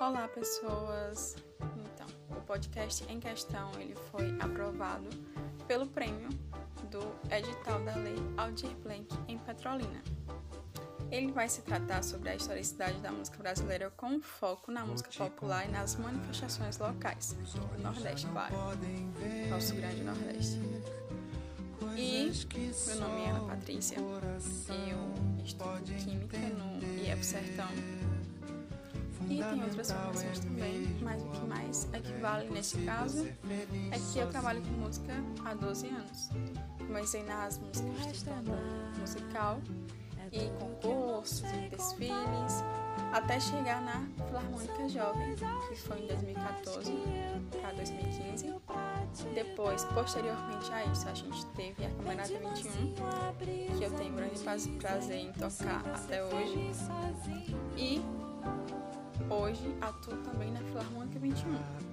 Olá, pessoas. Então, o podcast em questão ele foi aprovado pelo prêmio do edital da Lei Aldir Blanc em Petrolina. Ele vai se tratar sobre a historicidade da música brasileira com foco na música popular e nas manifestações locais do Nordeste, claro, nosso grande Nordeste. E meu nome é Ana Patrícia, eu estudo Química no IEP Sertão e tem outras formações também, mas o que mais equivale nesse caso é que eu trabalho com música há 12 anos. Comecei nas músicas de banda musical e concursos e desfiles, até chegar na Filarmônica Jovem, que foi em 2014 para 2015. Depois, posteriormente a isso, a gente teve a Camarada 21, que eu tenho grande prazer em tocar até hoje. E hoje atuo também na Filarmônica 21.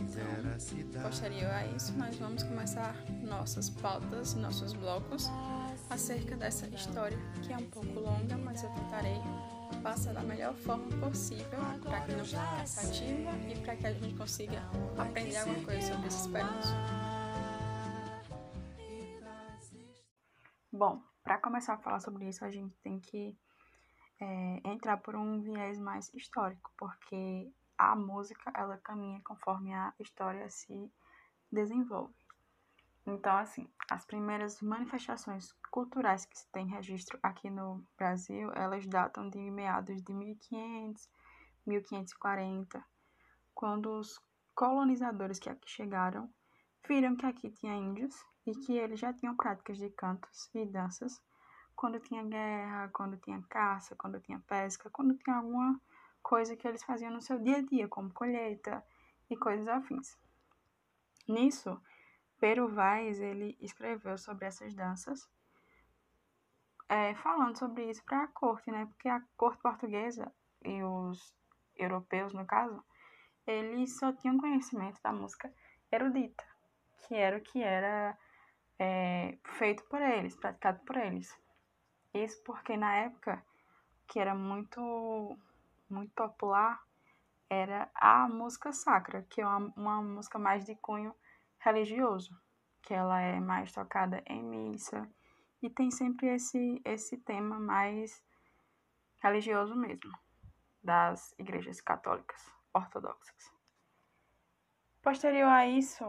Então, posterior a isso, nós vamos começar nossas pautas, nossos blocos acerca dessa história, que é um pouco longa, mas eu tentarei passar da melhor forma possível para que não fique cansativa e para que a gente consiga aprender alguma coisa sobre esses períodos. Bom, para começar a falar sobre isso, a gente tem que é, entrar por um viés mais histórico, porque a música ela caminha conforme a história se desenvolve. Então, assim, as primeiras manifestações culturais que se tem registro aqui no Brasil, elas datam de meados de 1500, 1540, quando os colonizadores que aqui chegaram viram que aqui tinha índios e que eles já tinham práticas de cantos e danças quando tinha guerra, quando tinha caça, quando tinha pesca, quando tinha alguma coisa que eles faziam no seu dia a dia, como colheita e coisas afins. Nisso, Pero Vaz ele escreveu sobre essas danças, é, falando sobre isso para a corte, né? Porque a corte portuguesa e os europeus, no caso, eles só tinham conhecimento da música erudita, que era o que era é, feito por eles, praticado por eles. Isso porque na época que era muito muito popular era a música sacra, que é uma, uma música mais de cunho religioso, que ela é mais tocada em missa e tem sempre esse esse tema mais religioso mesmo das igrejas católicas ortodoxas. Posterior a isso,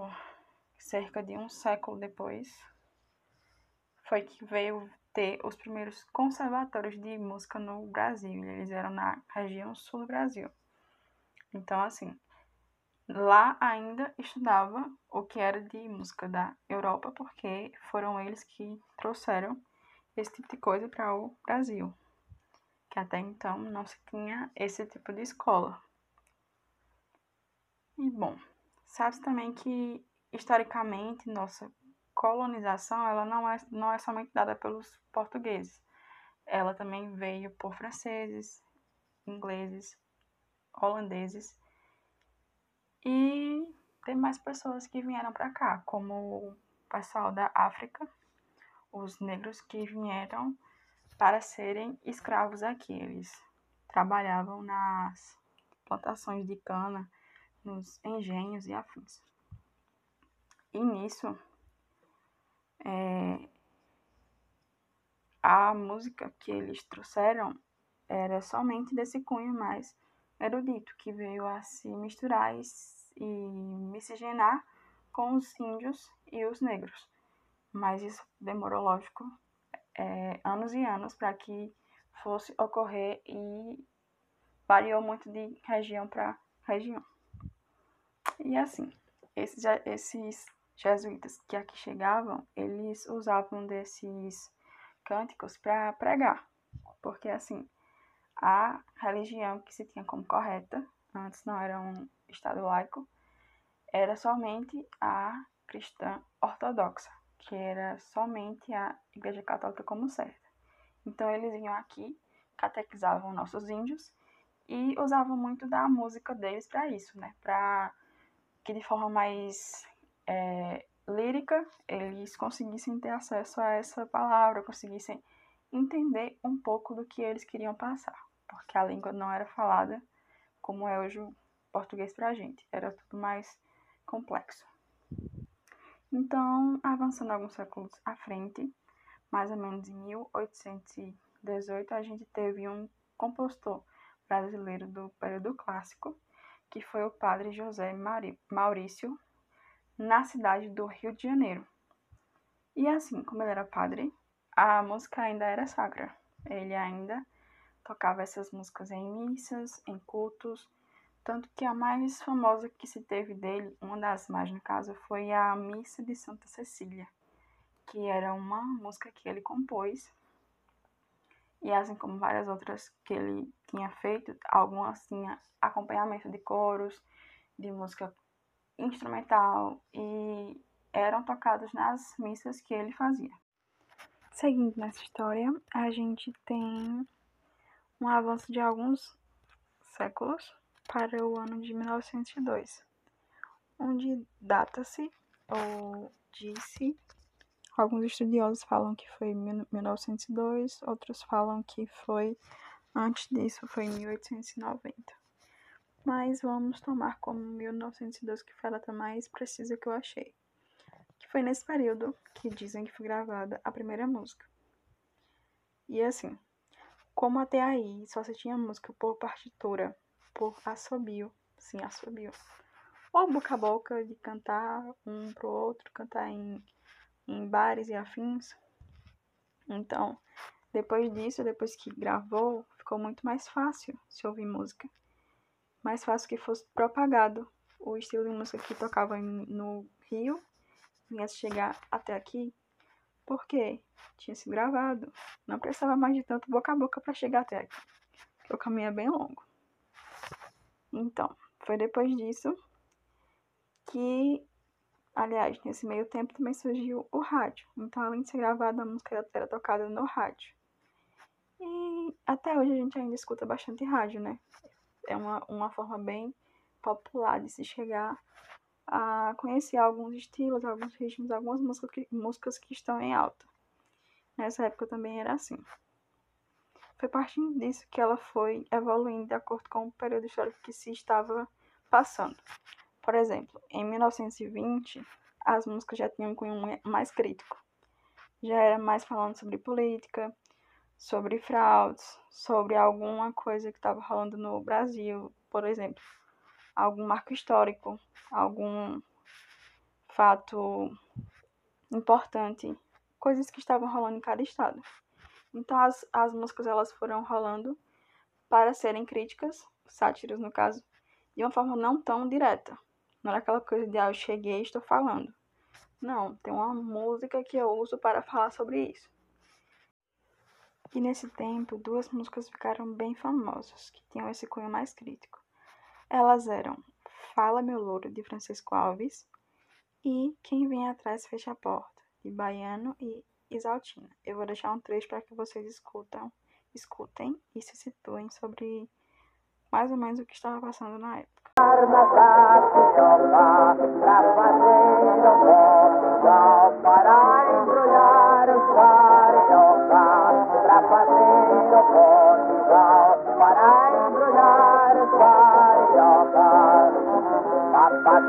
cerca de um século depois, foi que veio ter os primeiros conservatórios de música no Brasil. Eles eram na região sul do Brasil. Então, assim, lá ainda estudava o que era de música da Europa, porque foram eles que trouxeram esse tipo de coisa para o Brasil, que até então não se tinha esse tipo de escola. E bom, sabe também que historicamente nossa colonização ela não é, não é somente dada pelos portugueses. Ela também veio por franceses, ingleses, holandeses e tem mais pessoas que vieram para cá, como o pessoal da África, os negros que vieram para serem escravos aqui. Eles trabalhavam nas plantações de cana, nos engenhos e afins. E nisso é, a música que eles trouxeram era somente desse cunho mais erudito, que veio a se misturar e, e miscigenar com os índios e os negros. Mas isso demorou, lógico, é, anos e anos para que fosse ocorrer e variou muito de região para região. E assim, esses, esses jesuítas que aqui chegavam, eles usavam desses cânticos para pregar, porque assim, a religião que se tinha como correta, antes não era um estado laico, era somente a cristã ortodoxa, que era somente a igreja católica como certa. Então eles vinham aqui, catequizavam nossos índios e usavam muito da música deles para isso, né? Para que de forma mais é, lírica, eles conseguissem ter acesso a essa palavra, conseguissem entender um pouco do que eles queriam passar. porque a língua não era falada como é hoje o português para a gente, era tudo mais complexo. Então, avançando alguns séculos à frente, mais ou menos em 1818, a gente teve um compositor brasileiro do período clássico, que foi o padre José Maurício, na cidade do Rio de Janeiro. E assim, como ele era padre, a música ainda era sacra. Ele ainda tocava essas músicas em missas, em cultos, tanto que a mais famosa que se teve dele, uma das mais no caso, foi a Missa de Santa Cecília, que era uma música que ele compôs. E assim como várias outras que ele tinha feito, algumas tinha acompanhamento de coros, de música instrumental e eram tocados nas missas que ele fazia. Seguindo nessa história, a gente tem um avanço de alguns séculos para o ano de 1902, onde data-se ou disse, alguns estudiosos falam que foi 1902, outros falam que foi antes disso, foi 1890. Mas vamos tomar como 1902, que foi a data mais precisa que eu achei. Que foi nesse período que dizem que foi gravada a primeira música. E assim, como até aí só se tinha música por partitura, por assobio, sim, assobio, ou boca a boca de cantar um pro outro, cantar em, em bares e afins. Então, depois disso, depois que gravou, ficou muito mais fácil se ouvir música. Mais fácil que fosse propagado o estilo de música que tocava no Rio, vinha chegar até aqui, porque tinha sido gravado. Não precisava mais de tanto boca a boca para chegar até aqui. O caminho é bem longo. Então, foi depois disso que, aliás, nesse meio tempo também surgiu o rádio. Então, além de ser gravada, a música era tocada no rádio. E até hoje a gente ainda escuta bastante rádio, né? É uma, uma forma bem popular de se chegar a conhecer alguns estilos, alguns ritmos, algumas músicas que, músicas que estão em alta. Nessa época também era assim. Foi partindo disso que ela foi evoluindo de acordo com o período histórico que se estava passando. Por exemplo, em 1920, as músicas já tinham um cunho mais crítico. Já era mais falando sobre política, sobre fraudes, sobre alguma coisa que estava rolando no Brasil, por exemplo, algum marco histórico, algum fato importante, coisas que estavam rolando em cada estado. Então as, as músicas elas foram rolando para serem críticas, sátiras no caso, de uma forma não tão direta. Não era aquela coisa de ah, eu cheguei e estou falando. Não, tem uma música que eu uso para falar sobre isso. E nesse tempo, duas músicas ficaram bem famosas, que tinham esse cunho mais crítico. Elas eram Fala Meu Louro, de Francisco Alves, e Quem Vem Atrás Fecha a Porta, de Baiano e Isaltina. Eu vou deixar um trecho para que vocês escutam, escutem e se situem sobre mais ou menos o que estava passando na época. Me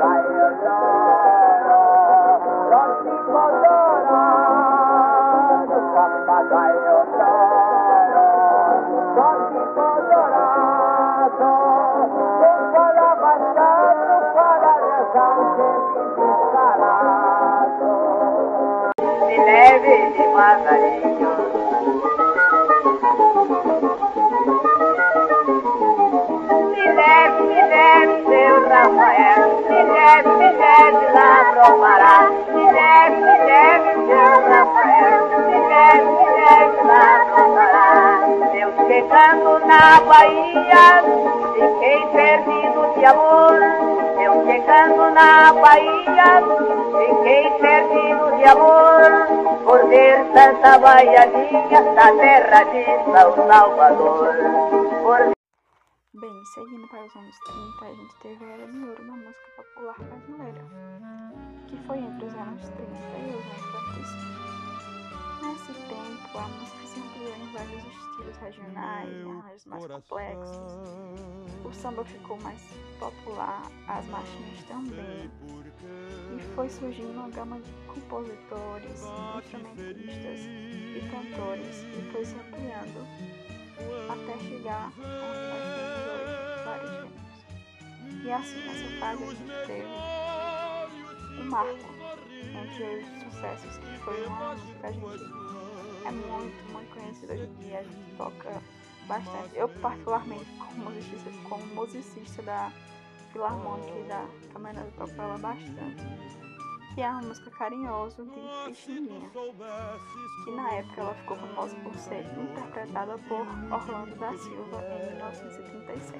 leve, me leve, seu Rafael, na Bahia, fiquei perdido de amor. Eu chegando na Bahia, fiquei perdido de amor por ver tanta baianinha na terra de São Salvador. Por... Bem, seguindo para os anos 30, a gente teve a Era de Ouro na música popular brasileira, que foi entre os anos 30 e os anos 45. Nesse tempo, a música se ampliou em vários estilos regionais e arranjos mais complexos. O samba ficou mais popular, as marchinhas também. E foi surgindo uma gama de compositores, instrumentistas e cantores e foi se ampliando até chegar onde nós temos hoje vários gêneros. E assim, nessa fase a gente teve um marco entre os sucessos, que foi uma música que a gente é muito, muito conhecida hoje em dia, a gente toca bastante. Eu particularmente como musicista, como musicista da Filarmônica e da Câmara toco ela bastante. Que é uma música carinhosa de Pixinguinha. Que na época ela ficou famosa por ser interpretada por Orlando da Silva em 1937.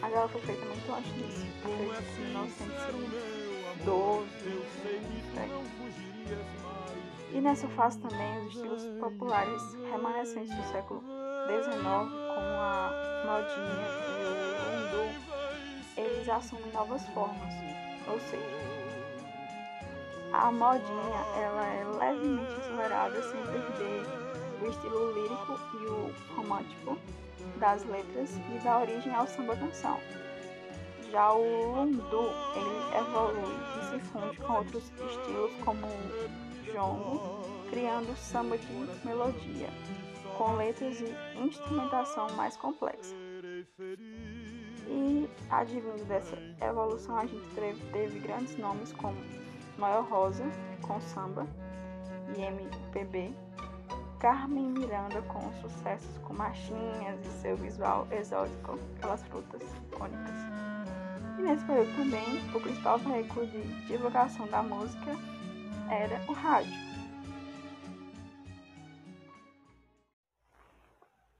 Mas ela foi feita muito antes disso. Foi feita em 1912. Né? E nessa fase também os estilos populares remanescentes do século XIX, como a modinha e o lundu, eles assumem novas formas, ou seja, a modinha ela é levemente acelerada sem perder o estilo lírico e o romântico das letras e dá origem ao samba canção. Já o lundu ele evolui e se funde com outros estilos como jongo, criando samba de melodia, com letras e instrumentação mais complexa. E advindo dessa evolução, a gente teve, teve grandes nomes como Noel Rosa, com samba e MPB, Carmen Miranda com sucessos com marchinhas e seu visual exótico, aquelas frutas icônicas. Nesse período também, o principal veículo de divulgação da música era o rádio.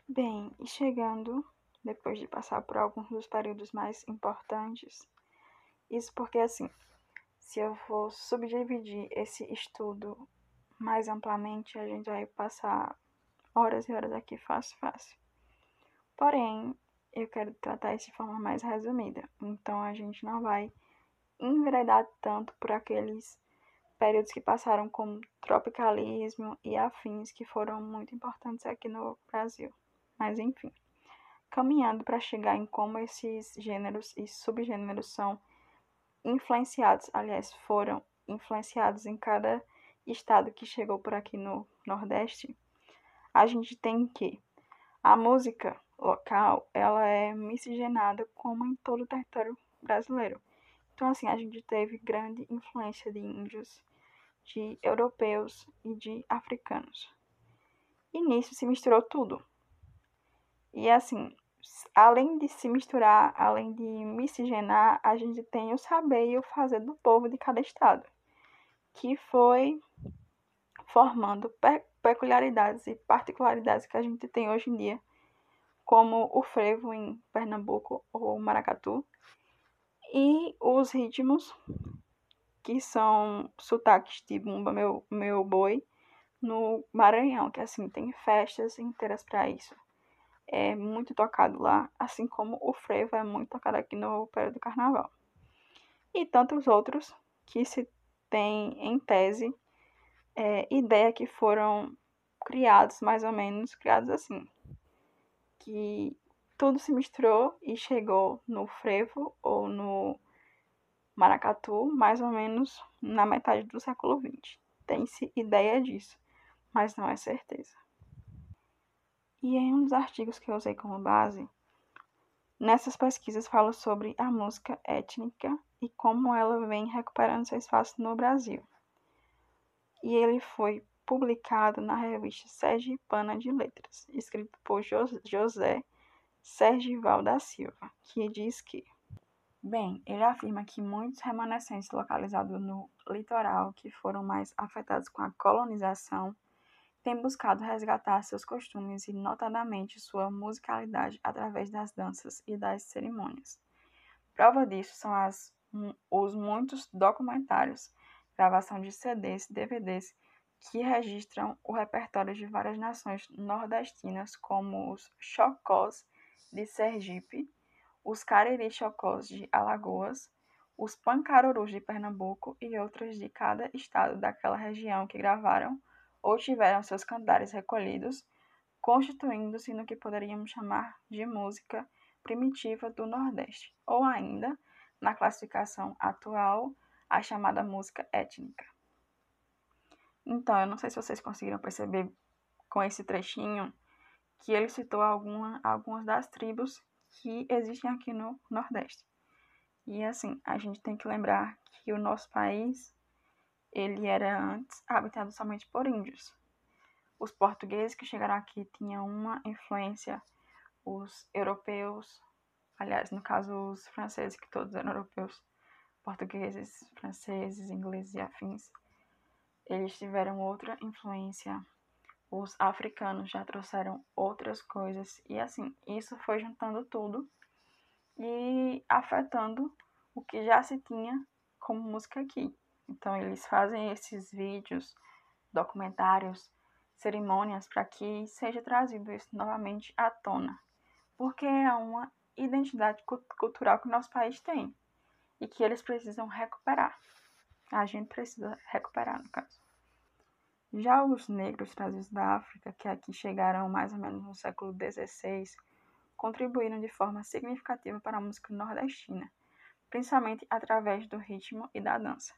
Bem, e chegando, depois de passar por alguns dos períodos mais importantes, isso porque assim, se eu for subdividir esse estudo mais amplamente, a gente vai passar horas e horas aqui fácil, fácil. Porém, eu quero tratar isso de forma mais resumida. Então a gente não vai enveredar tanto por aqueles períodos que passaram como tropicalismo e afins que foram muito importantes aqui no Brasil. Mas enfim, caminhando para chegar em como esses gêneros e subgêneros são influenciados, aliás, foram influenciados em cada estado que chegou por aqui no Nordeste, a gente tem que a música local, ela é miscigenada como em todo o território brasileiro. Então, assim, a gente teve grande influência de índios, de europeus e de africanos. E nisso se misturou tudo. E assim, além de se misturar, além de miscigenar, a gente tem o saber e o fazer do povo de cada estado, que foi formando pe peculiaridades e particularidades que a gente tem hoje em dia, como o frevo em Pernambuco ou maracatu, e os ritmos que são sotaques de Bumba Meu, meu Boi no Maranhão, que assim tem festas inteiras para isso. É muito tocado lá, assim como o frevo é muito tocado aqui no período do carnaval. E tantos outros que se tem em tese é, ideia que foram criados mais ou menos, criados assim, que tudo se misturou e chegou no frevo ou no Maracatu, mais ou menos na metade do século XX. Tem-se ideia disso, mas não é certeza. E em um dos artigos que eu usei como base, nessas pesquisas falo sobre a música étnica e como ela vem recuperando seu espaço no Brasil. E ele foi publicado na revista Sergipana de Letras, escrito por José Sergival da Silva, que diz que Bem, ele afirma que muitos remanescentes localizados no litoral que foram mais afetados com a colonização têm buscado resgatar seus costumes e, notadamente, sua musicalidade através das danças e das cerimônias. Prova disso são as, os muitos documentários, gravação de CDs DVDs que registram o repertório de várias nações nordestinas, como os Chocós de Sergipe, os cariri-chocós de Alagoas, os pancarurus de Pernambuco e outros de cada estado daquela região que gravaram ou tiveram seus cantares recolhidos, constituindo-se no que poderíamos chamar de música primitiva do Nordeste, ou ainda, na classificação atual, a chamada música étnica. Então, eu não sei se vocês conseguiram perceber com esse trechinho que ele citou alguma, algumas das tribos que existem aqui no Nordeste. E assim, a gente tem que lembrar que o nosso país ele era antes habitado somente por índios. Os portugueses que chegaram aqui tinham uma influência, os europeus, aliás, no caso os franceses, que todos eram europeus, portugueses, franceses, ingleses e afins, eles tiveram outra influência. Os africanos já trouxeram outras coisas e assim, isso foi juntando tudo e afetando o que já se tinha como música aqui. Então, eles fazem esses vídeos, documentários, cerimônias para que seja trazido isso novamente à tona, porque é uma identidade cultural que o nosso país tem e que eles precisam recuperar. A gente precisa recuperar, no caso. Já os negros trazidos da África, que aqui chegaram mais ou menos no século XVI, contribuíram de forma significativa para a música nordestina, principalmente através do ritmo e da dança.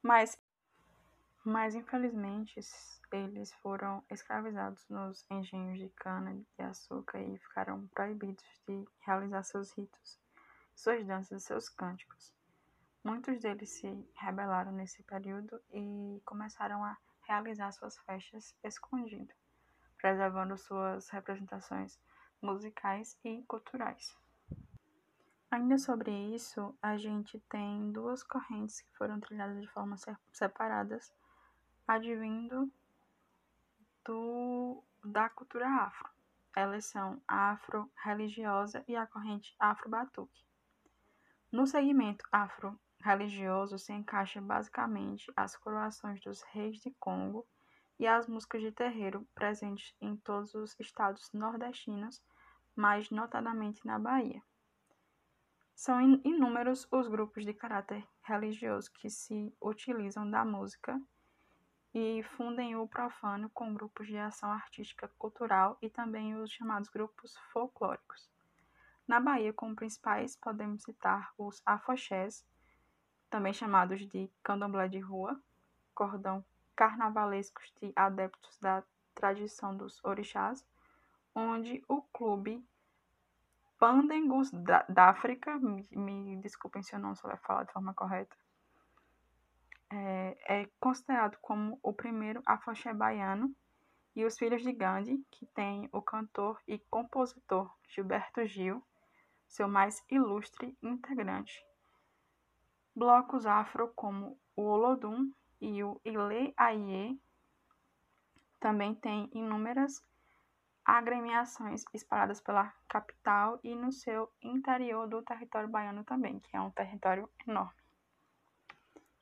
Mas, mas infelizmente, eles foram escravizados nos engenhos de cana de açúcar e ficaram proibidos de realizar seus ritos, suas danças e seus cânticos. Muitos deles se rebelaram nesse período e começaram a realizar suas festas escondido, preservando suas representações musicais e culturais. Ainda sobre isso, a gente tem duas correntes que foram trilhadas de forma separadas, advindo do, da cultura afro. Elas são a afro-religiosa e a corrente afro-batuque. No segmento afro-religioso se encaixa basicamente as coroações dos reis de Congo e as músicas de terreiro presentes em todos os estados nordestinos, mais notadamente na Bahia. São inúmeros os grupos de caráter religioso que se utilizam da música e fundem o profano com grupos de ação artística cultural e também os chamados grupos folclóricos. Na Bahia, como principais, podemos citar os afoxés, também chamados de candomblé de rua, cordão carnavalescos de adeptos da tradição dos orixás, onde o clube Pândegos da, da África, me, me, desculpem se eu não souber falar de forma correta, é, é considerado como o primeiro afoxé baiano, e os Filhos de Gandhi, que tem o cantor e compositor Gilberto Gil, seu mais ilustre integrante. Blocos afro como o Olodum e o Ile Aie também têm inúmeras agremiações espalhadas pela capital e no seu interior do território baiano também, que é um território enorme.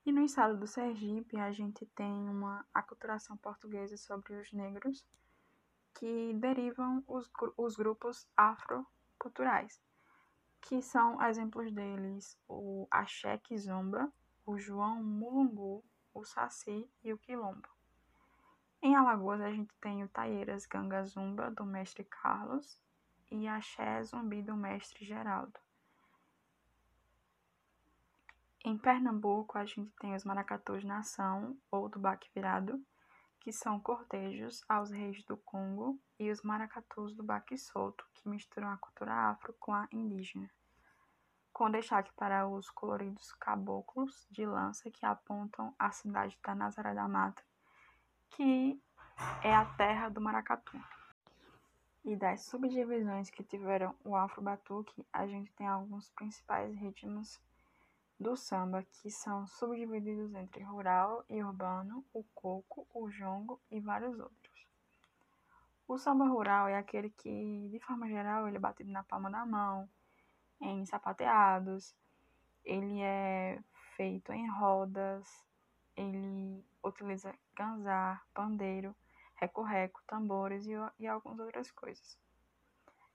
E no estado do Sergipe, a gente tem uma aculturação portuguesa sobre os negros, que derivam os, os grupos afroculturais, que são exemplos deles o Axé Kizomba, o João Mulungu, o Saci e o Quilombo. Em Alagoas, a gente tem o Taieiras Ganga Zumba, do mestre Carlos, e Axé Zumbi, do mestre Geraldo. Em Pernambuco, a gente tem os Maracatus Nação, ou do Baque Virado, que são cortejos aos reis do Congo, e os Maracatus do Baque Solto, que misturam a cultura afro com a indígena. Com destaque para os coloridos caboclos de lança que apontam a cidade da Nazaré da Mata, que é a terra do maracatu. E das subdivisões que tiveram o afro-batuque, a gente tem alguns principais ritmos do samba, que são subdivididos entre rural e urbano, o coco, o jongo e vários outros. O samba rural é aquele que, de forma geral, ele é batido na palma da mão, em sapateados, ele é feito em rodas, ele utiliza ganzar, pandeiro, reco-reco, tambores e, e algumas outras coisas.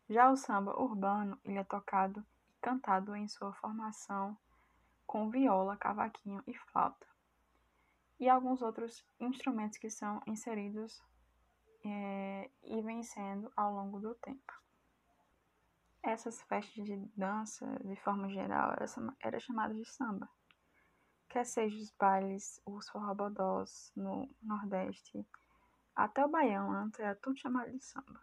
Já o samba urbano, ele é tocado e cantado em sua formação com viola, cavaquinho e flauta. e alguns outros instrumentos que são inseridos é, e vem sendo ao longo do tempo. Essas festas de dança, de forma geral, era, chamada de samba. Quer seja os bailes, os forrobodós no Nordeste, até o Baião antes era tudo chamado de samba.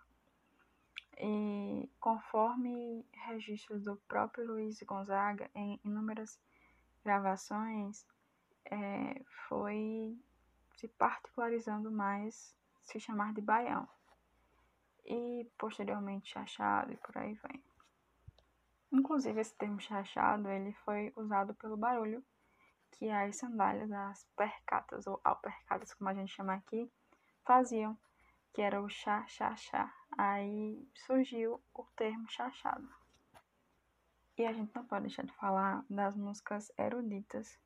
E conforme registros do próprio Luiz Gonzaga em inúmeras gravações, é, foi se particularizando mais se chamar de baião e posteriormente chachado e por aí vem. Inclusive esse termo chachado ele foi usado pelo barulho que as sandálias das percatas ou alpercatas como a gente chama aqui faziam, que era o chá chá chá Aí surgiu o termo chachado. E a gente não pode deixar de falar das músicas eruditas,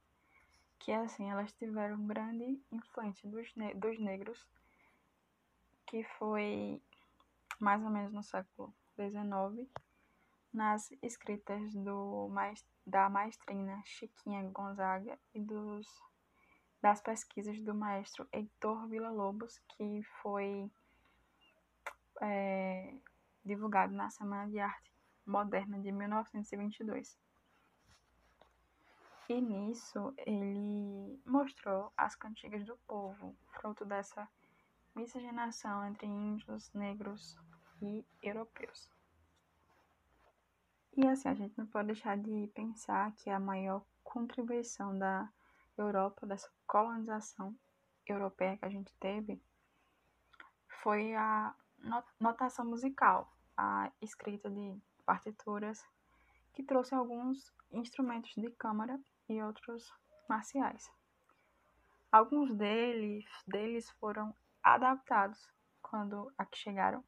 que assim, elas tiveram grande influência dos, ne dos negros, que foi mais ou menos no século XIX, nas escritas do, da maestrina Chiquinha Gonzaga e dos, das pesquisas do maestro Heitor Villa-Lobos, que foi é, divulgado na Semana de Arte Moderna de 1922. E nisso ele mostrou as cantigas do povo, fruto dessa miscigenação entre índios, negros e europeus. E assim, a gente não pode deixar de pensar que a maior contribuição da Europa, dessa colonização europeia que a gente teve, foi a notação musical, a escrita de partituras, que trouxe alguns instrumentos de câmara e outros marciais. Alguns deles, deles foram adaptados quando aqui chegaram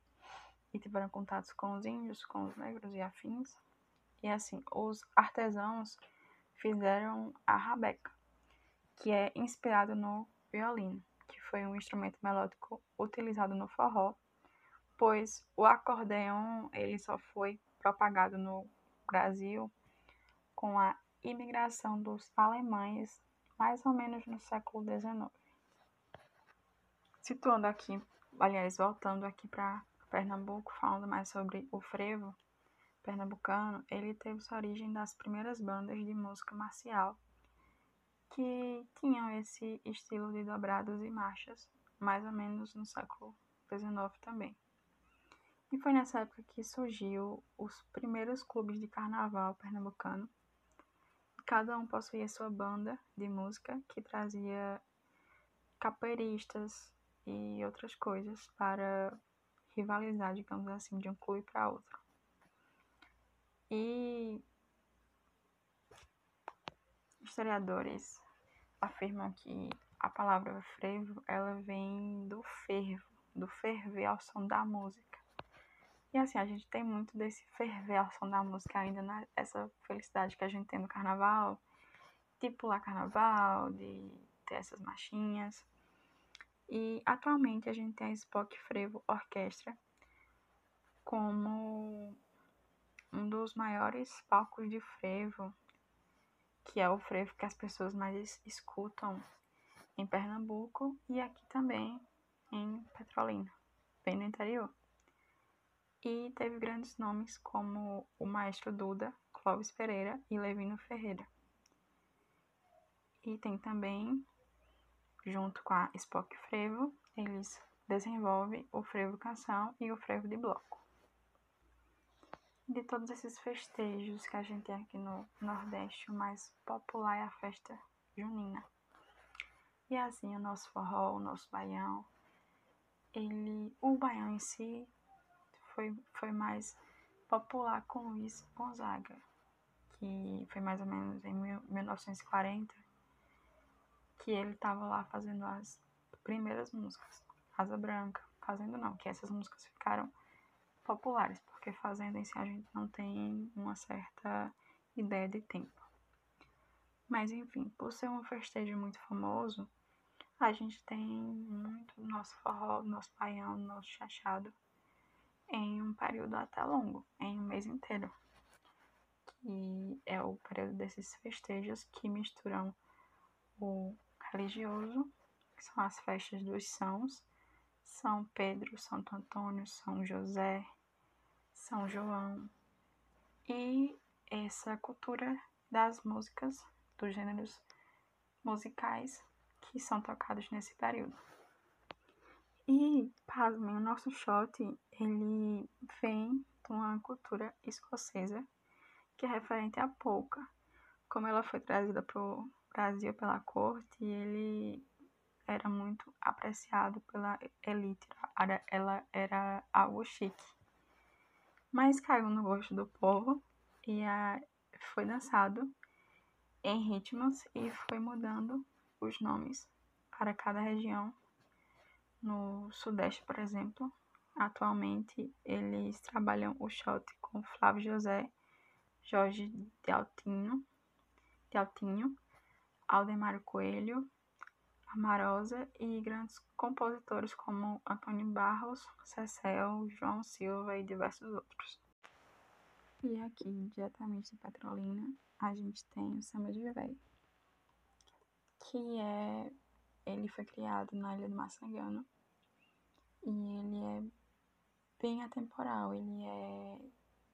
e tiveram contatos com os índios, com os negros e afins. E assim, os artesãos fizeram a rabeca, que é inspirado no violino, que foi um instrumento melódico utilizado no forró pois o acordeão ele só foi propagado no Brasil com a imigração dos alemães mais ou menos no século XIX. Situando aqui, aliás, voltando aqui para Pernambuco, falando mais sobre o frevo pernambucano, ele teve sua origem das primeiras bandas de música marcial que tinham esse estilo de dobrados e marchas, mais ou menos no século XIX também. E foi nessa época que surgiu os primeiros clubes de carnaval pernambucano. Cada um possuía sua banda de música que trazia capoeiristas e outras coisas para rivalizar, digamos assim, de um clube para outro. E historiadores afirmam que a palavra frevo ela vem do fervo, do ferver ao som da música. E assim, a gente tem muito desse ferver ao som da música ainda, né? Essa felicidade que a gente tem no carnaval, de pular carnaval, de ter essas marchinhas. E atualmente a gente tem a Spock Frevo Orquestra como um dos maiores palcos de frevo, que é o frevo que as pessoas mais escutam em Pernambuco e aqui também em Petrolina, bem no interior e teve grandes nomes como o maestro Duda, Clóvis Pereira e Levino Ferreira. E tem também, junto com a Spock Frevo, eles desenvolvem o frevo canção e o frevo de bloco. De todos esses festejos que a gente tem aqui no Nordeste, o mais popular é a festa junina. E assim, o nosso forró, o nosso baião, ele, o baião em si foi, foi mais popular com Luiz Gonzaga, que foi mais ou menos em 1940 que ele estava lá fazendo as primeiras músicas. Asa Branca, Fazendo não, que essas músicas ficaram populares, porque Fazendo em si a gente não tem uma certa ideia de tempo. Mas enfim, por ser um festejo muito famoso, a gente tem muito nosso forró, nosso baião, nosso chachado em um período até longo, em um mês inteiro. Que é o período desses festejos que misturam o religioso, que são as festas dos sãos, São Pedro, Santo Antônio, São José, São João, e essa cultura das músicas, dos gêneros musicais que são tocados nesse período. E, pasmem, o nosso shot, ele vem de uma cultura escocesa, que é referente à polka. Como ela foi trazida para o Brasil pela corte, ele era muito apreciado pela elite, ela era algo chique. Mas caiu no gosto do povo e foi dançado em ritmos e foi mudando os nomes para cada região no Sudeste, por exemplo, atualmente eles trabalham o shot com Flávio José, Jorge Deltinho, Deltinho Aldemário Coelho, Amarosa e grandes compositores como Antônio Barros, Cecel, João Silva e diversos outros. E aqui, diretamente de Petrolina, a gente tem o samba de véio, que é ele foi criado na Ilha do Maçangano e ele é bem atemporal, ele é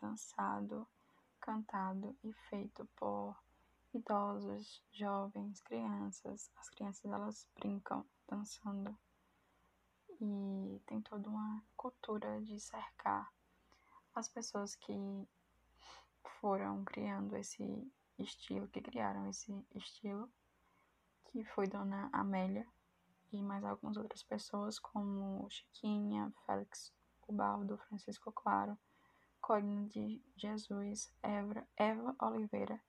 dançado, cantado e feito por idosos, jovens, crianças. As crianças elas brincam dançando e tem toda uma cultura de cercar as pessoas que foram criando esse estilo, que criaram esse estilo, que foi Dona Amélia e mais algumas outras pessoas, como Chiquinha, Félix Ubaldo, Francisco Claro, Corina de Jesus, Eva, Eva Oliveira,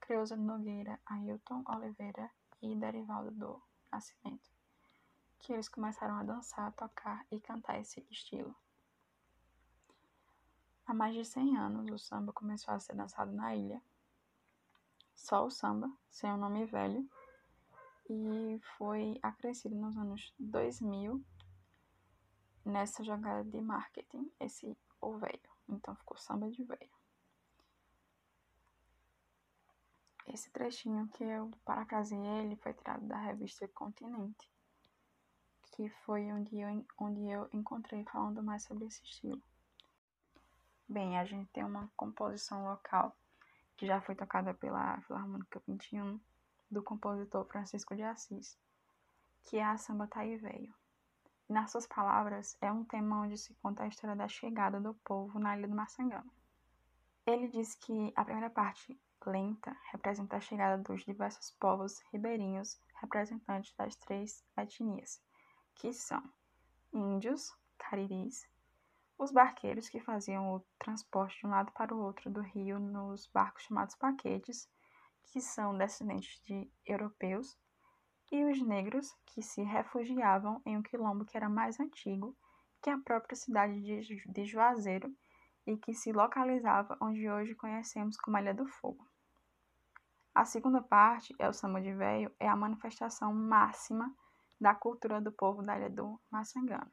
Creuza Nogueira, Ailton Oliveira e Derivaldo do Nascimento, que eles começaram a dançar, tocar e cantar esse estilo. Há mais de 100 anos, o samba começou a ser dançado na ilha. Só o samba, sem o nome velho, e foi acrescido nos anos 2000 nessa jogada de marketing, esse o velho. Então ficou samba de velho. Esse trechinho que eu parafraseei ele foi tirado da revista Continente, que foi onde eu, onde eu encontrei falando mais sobre esse estilo. Bem, a gente tem uma composição local que já foi tocada pela Filarmônica 21 do compositor Francisco de Assis, que é a Samba Taí Veio. Nas suas palavras, é um tema onde se conta a história da chegada do povo na Ilha do Maçangano. Ele diz que a primeira parte, lenta, representa a chegada dos diversos povos ribeirinhos representantes das três etnias, que são índios, cariris, os barqueiros que faziam o transporte de um lado para o outro do rio nos barcos chamados paquetes que são descendentes de europeus, e os negros, que se refugiavam em um quilombo que era mais antigo que a própria cidade de Juazeiro e que se localizava onde hoje conhecemos como Ilha do Fogo. A segunda parte, é o samba de véio, é a manifestação máxima da cultura do povo da Ilha do Maçangana,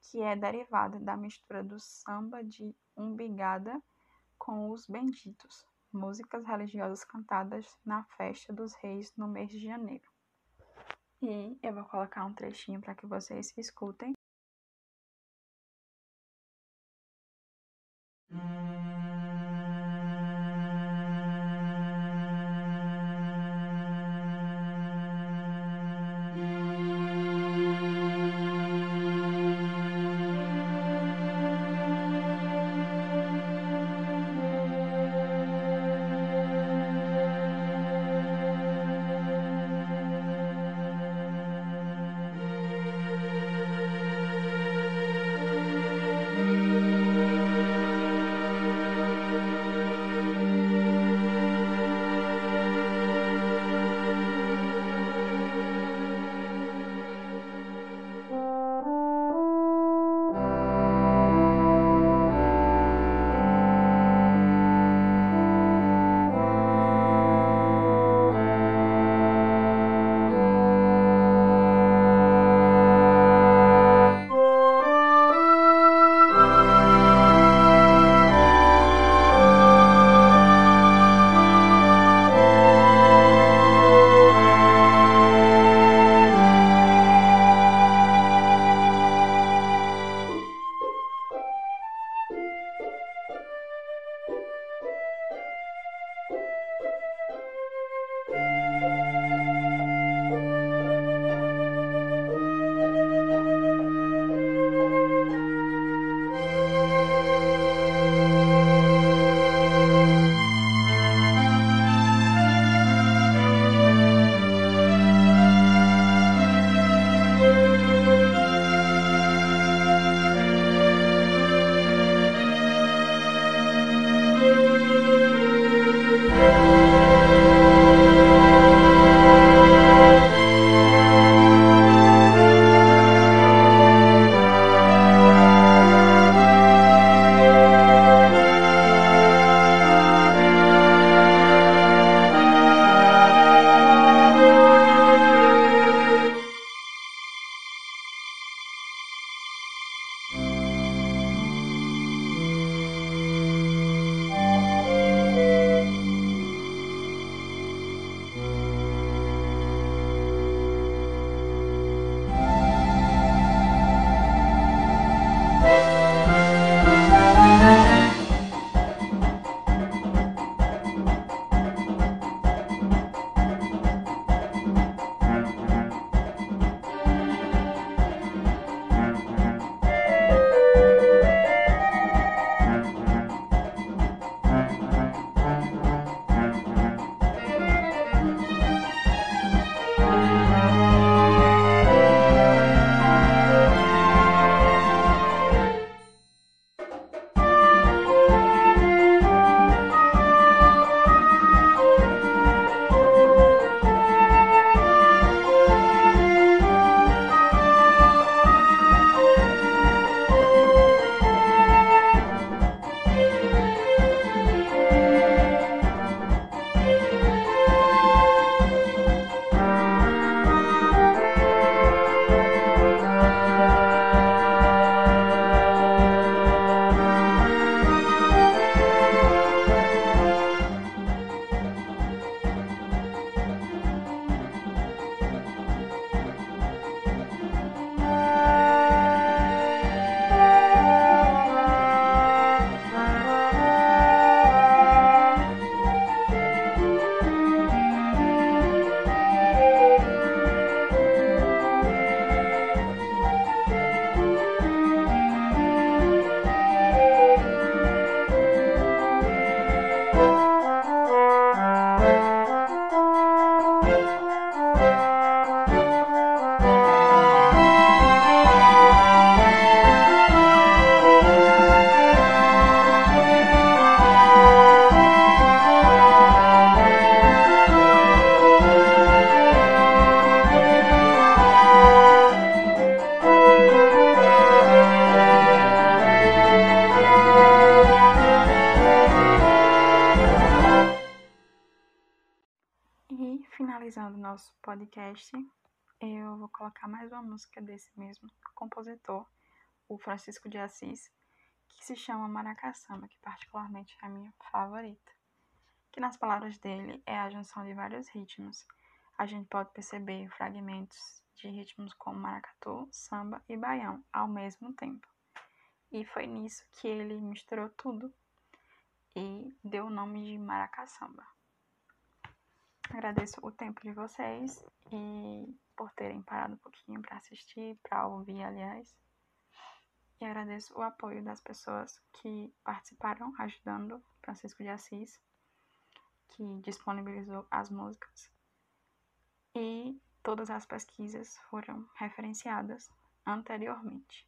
que é derivada da mistura do samba de umbigada com os benditos, músicas religiosas cantadas na festa dos reis no mês de janeiro. E eu vou colocar um trechinho para que vocês escutem. Particularmente é a minha favorita. Que nas palavras dele é a junção de vários ritmos. A gente pode perceber fragmentos de ritmos como maracatu, samba e baião ao mesmo tempo. E foi nisso que ele misturou tudo e deu o nome de Maracaçamba. Agradeço o tempo de vocês e por terem parado um pouquinho para assistir, para ouvir, aliás. E agradeço o apoio das pessoas que participaram ajudando Francisco de Assis, que disponibilizou as músicas. E todas as pesquisas foram referenciadas anteriormente.